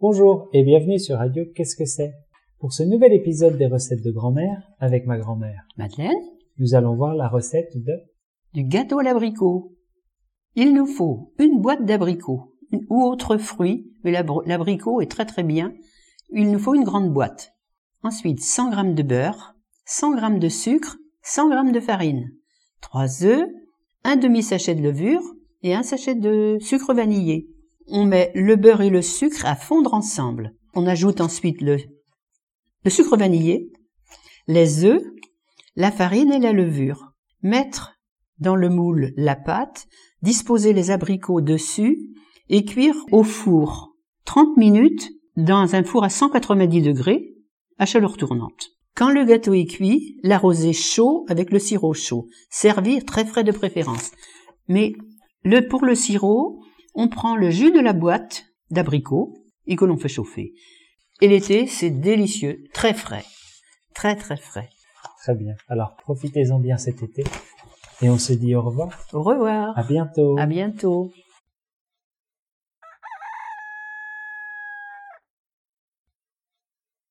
Bonjour et bienvenue sur Radio Qu'est-ce que c'est? Pour ce nouvel épisode des recettes de grand-mère avec ma grand-mère, Madeleine, nous allons voir la recette de du gâteau à l'abricot. Il nous faut une boîte d'abricots ou autre fruit, mais l'abr- l'abricot est très très bien. Il nous faut une grande boîte. Ensuite, 100 g de beurre, 100 g de sucre, 100 g de farine, 3 œufs, un demi-sachet de levure et un sachet de sucre vanillé. On met le beurre et le sucre à fondre ensemble. On ajoute ensuite le, sucre vanillé, les œufs, la farine et la levure. Mettre dans le moule la pâte, disposer les abricots dessus et cuire au four 30 minutes dans un four à 190 degrés à chaleur tournante. Quand le gâteau est cuit, l'arroser chaud avec le sirop chaud. Servir très frais de préférence. Mais le, pour le sirop, on prend le jus de la boîte d'abricots et que l'on fait chauffer. Et l'été, c'est délicieux, très frais. Très très frais. Très bien. Alors profitez-en bien cet été et on se dit au revoir. Au revoir. À bientôt. À bientôt.